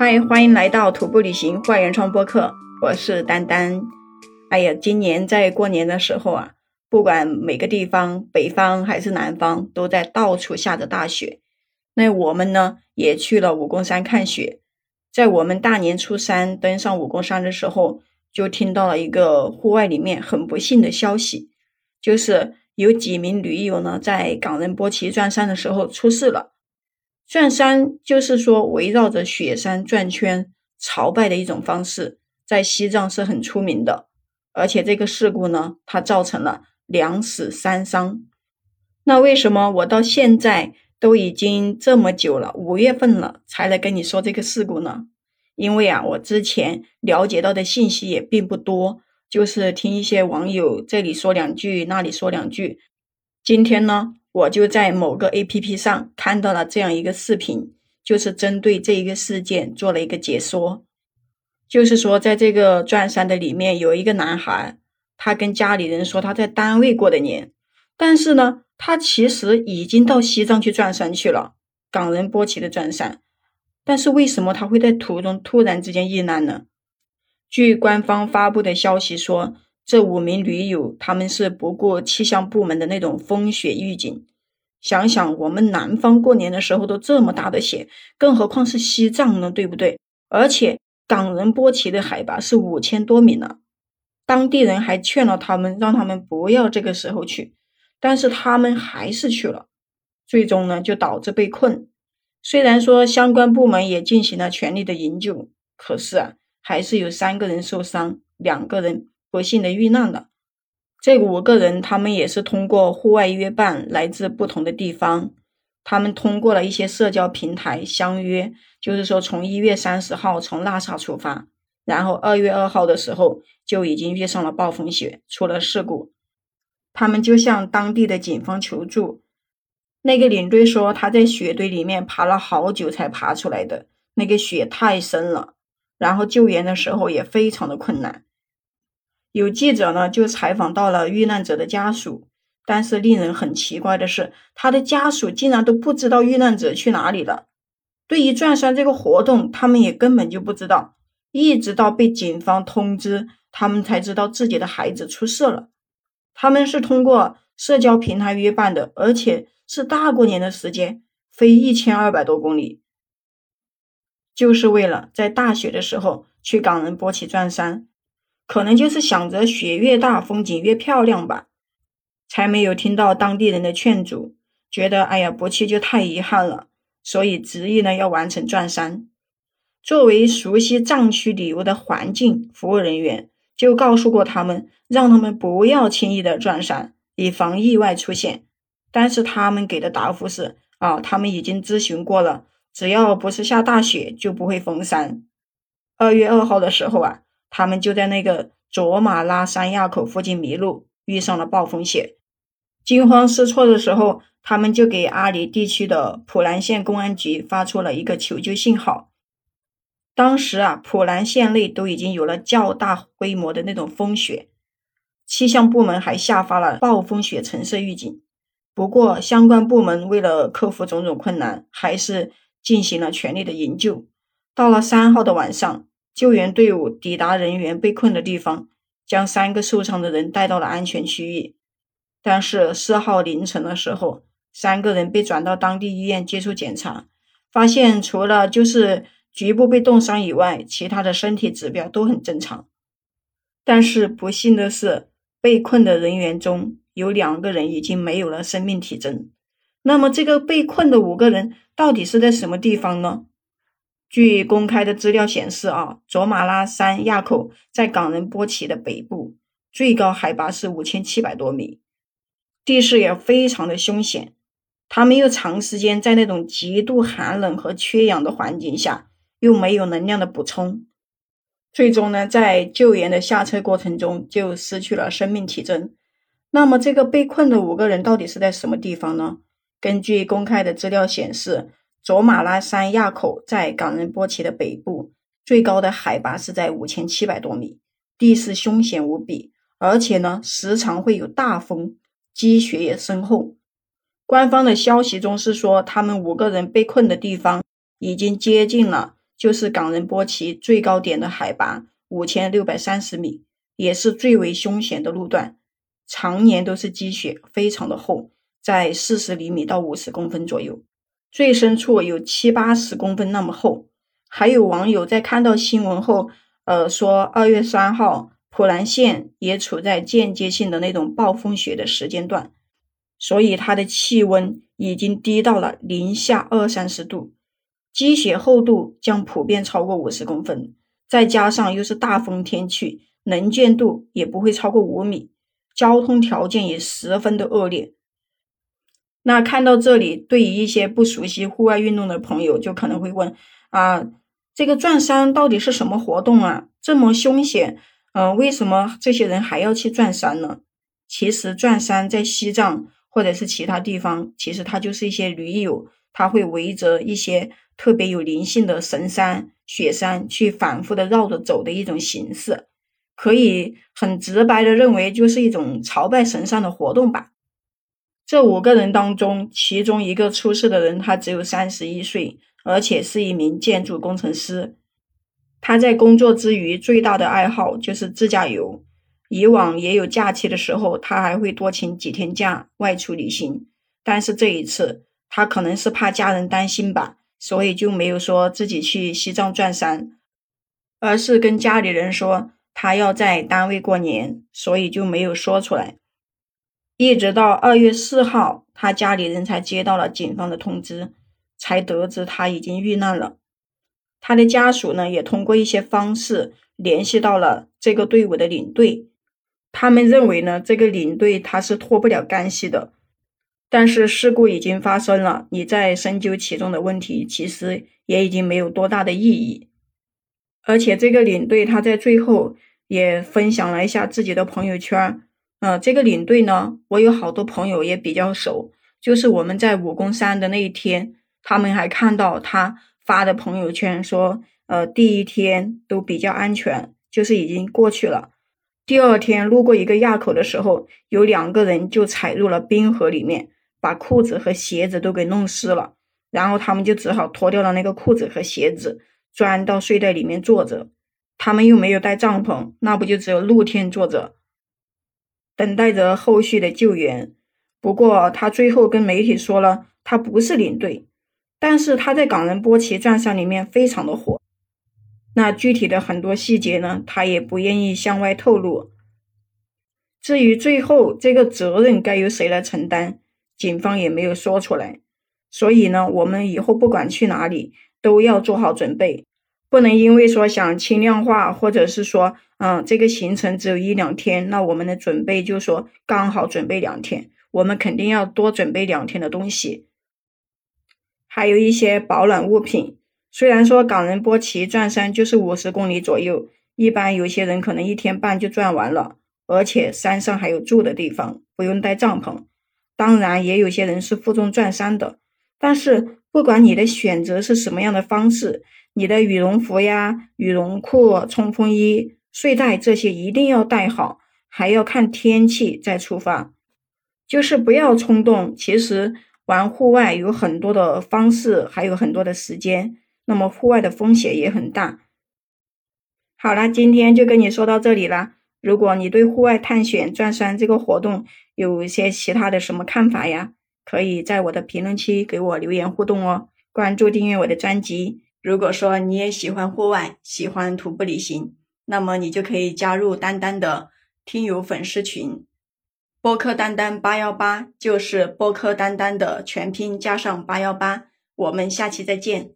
嗨，欢迎来到徒步旅行坏原创播客，我是丹丹。哎呀，今年在过年的时候啊，不管每个地方，北方还是南方，都在到处下着大雪。那我们呢，也去了武功山看雪。在我们大年初三登上武功山的时候，就听到了一个户外里面很不幸的消息，就是有几名驴友呢，在冈仁波齐转山的时候出事了。转山就是说围绕着雪山转圈朝拜的一种方式，在西藏是很出名的。而且这个事故呢，它造成了两死三伤。那为什么我到现在都已经这么久了，五月份了才来跟你说这个事故呢？因为啊，我之前了解到的信息也并不多，就是听一些网友这里说两句，那里说两句。今天呢？我就在某个 A P P 上看到了这样一个视频，就是针对这一个事件做了一个解说。就是说，在这个转山的里面有一个男孩，他跟家里人说他在单位过的年，但是呢，他其实已经到西藏去转山去了，冈仁波齐的转山。但是为什么他会在途中突然之间遇难呢？据官方发布的消息说。这五名驴友，他们是不顾气象部门的那种风雪预警。想想我们南方过年的时候都这么大的雪，更何况是西藏呢？对不对？而且冈仁波齐的海拔是五千多米呢。当地人还劝了他们，让他们不要这个时候去，但是他们还是去了。最终呢，就导致被困。虽然说相关部门也进行了全力的营救，可是啊，还是有三个人受伤，两个人。不幸的遇难了，这五个人他们也是通过户外约伴，来自不同的地方。他们通过了一些社交平台相约，就是说从一月三十号从拉萨出发，然后二月二号的时候就已经遇上了暴风雪，出了事故。他们就向当地的警方求助。那个领队说他在雪堆里面爬了好久才爬出来的，那个雪太深了，然后救援的时候也非常的困难。有记者呢，就采访到了遇难者的家属，但是令人很奇怪的是，他的家属竟然都不知道遇难者去哪里了。对于转山这个活动，他们也根本就不知道，一直到被警方通知，他们才知道自己的孩子出事了。他们是通过社交平台约伴的，而且是大过年的时间，飞一千二百多公里，就是为了在大雪的时候去冈仁波齐转山。可能就是想着雪越大，风景越漂亮吧，才没有听到当地人的劝阻，觉得哎呀不去就太遗憾了，所以执意呢要完成转山。作为熟悉藏区旅游的环境服务人员，就告诉过他们，让他们不要轻易的转山，以防意外出现。但是他们给的答复是啊，他们已经咨询过了，只要不是下大雪，就不会封山。二月二号的时候啊。他们就在那个卓玛拉山垭口附近迷路，遇上了暴风雪，惊慌失措的时候，他们就给阿里地区的普兰县公安局发出了一个求救信号。当时啊，普兰县内都已经有了较大规模的那种风雪，气象部门还下发了暴风雪橙色预警。不过，相关部门为了克服种种困难，还是进行了全力的营救。到了三号的晚上。救援队伍抵达人员被困的地方，将三个受伤的人带到了安全区域。但是四号凌晨的时候，三个人被转到当地医院接受检查，发现除了就是局部被冻伤以外，其他的身体指标都很正常。但是不幸的是，被困的人员中有两个人已经没有了生命体征。那么这个被困的五个人到底是在什么地方呢？据公开的资料显示，啊，卓玛拉山垭口在冈仁波齐的北部，最高海拔是五千七百多米，地势也非常的凶险。他们又长时间在那种极度寒冷和缺氧的环境下，又没有能量的补充，最终呢，在救援的下车过程中就失去了生命体征。那么，这个被困的五个人到底是在什么地方呢？根据公开的资料显示。卓玛拉山垭口在冈仁波齐的北部，最高的海拔是在五千七百多米，地势凶险无比，而且呢，时常会有大风，积雪也深厚。官方的消息中是说，他们五个人被困的地方已经接近了就是冈仁波齐最高点的海拔五千六百三十米，也是最为凶险的路段，常年都是积雪，非常的厚，在四十厘米到五十公分左右，最深处有七八十公分那么厚。还有网友在看到新闻后，呃，说二月三号普兰县也处在间接性的那种暴风雪的时间段，所以它的气温已经低到了零下二三十度。积雪厚度将普遍超过五十公分，再加上又是大风天气，能见度也不会超过五米，交通条件也十分的恶劣。那看到这里，对于一些不熟悉户外运动的朋友，就可能会问：啊，这个转山到底是什么活动啊？这么凶险，嗯，为什么这些人还要去转山呢？其实转山在西藏或者是其他地方，其实它就是一些驴友，他会围着一些。特别有灵性的神山、雪山，去反复的绕着走的一种形式，可以很直白的认为，就是一种朝拜神山的活动吧。这五个人当中，其中一个出事的人，他只有三十一岁，而且是一名建筑工程师。他在工作之余，最大的爱好就是自驾游。以往也有假期的时候，他还会多请几天假外出旅行。但是这一次，他可能是怕家人担心吧。所以就没有说自己去西藏转山，而是跟家里人说他要在单位过年，所以就没有说出来。一直到二月四号，他家里人才接到了警方的通知，才得知他已经遇难了。他的家属呢，也通过一些方式联系到了这个队伍的领队，他们认为呢，这个领队他是脱不了干系的。但是事故已经发生了，你再深究其中的问题，其实也已经没有多大的意义。而且这个领队他在最后也分享了一下自己的朋友圈，嗯，这个领队呢，我有好多朋友也比较熟，就是我们在武功山的那一天，他们还看到他发的朋友圈说，呃，第一天都比较安全，就是已经过去了。第二天路过一个垭口的时候，有两个人就踩入了冰河里面。把裤子和鞋子都给弄湿了，然后他们就只好脱掉了那个裤子和鞋子，钻到睡袋里面坐着。他们又没有带帐篷，那不就只有露天坐着，等待着后续的救援。不过他最后跟媒体说了，他不是领队，但是他在冈仁波齐转上里面非常的火。那具体的很多细节呢，他也不愿意向外透露。至于最后这个责任该由谁来承担？警方也没有说出来，所以呢，我们以后不管去哪里都要做好准备，不能因为说想轻量化，或者是说，嗯，这个行程只有一两天，那我们的准备就说刚好准备两天，我们肯定要多准备两天的东西，还有一些保暖物品。虽然说冈仁波齐转山就是五十公里左右，一般有些人可能一天半就转完了，而且山上还有住的地方，不用带帐篷。当然，也有些人是负重转山的，但是不管你的选择是什么样的方式，你的羽绒服呀、羽绒裤、冲锋衣、睡袋这些一定要带好，还要看天气再出发，就是不要冲动。其实玩户外有很多的方式，还有很多的时间，那么户外的风险也很大。好了，今天就跟你说到这里了。如果你对户外探险转山这个活动有一些其他的什么看法呀，可以在我的评论区给我留言互动哦。关注订阅我的专辑。如果说你也喜欢户外，喜欢徒步旅行，那么你就可以加入丹丹的听友粉丝群，播客丹丹八幺八，就是播客丹丹的全拼加上八幺八。我们下期再见。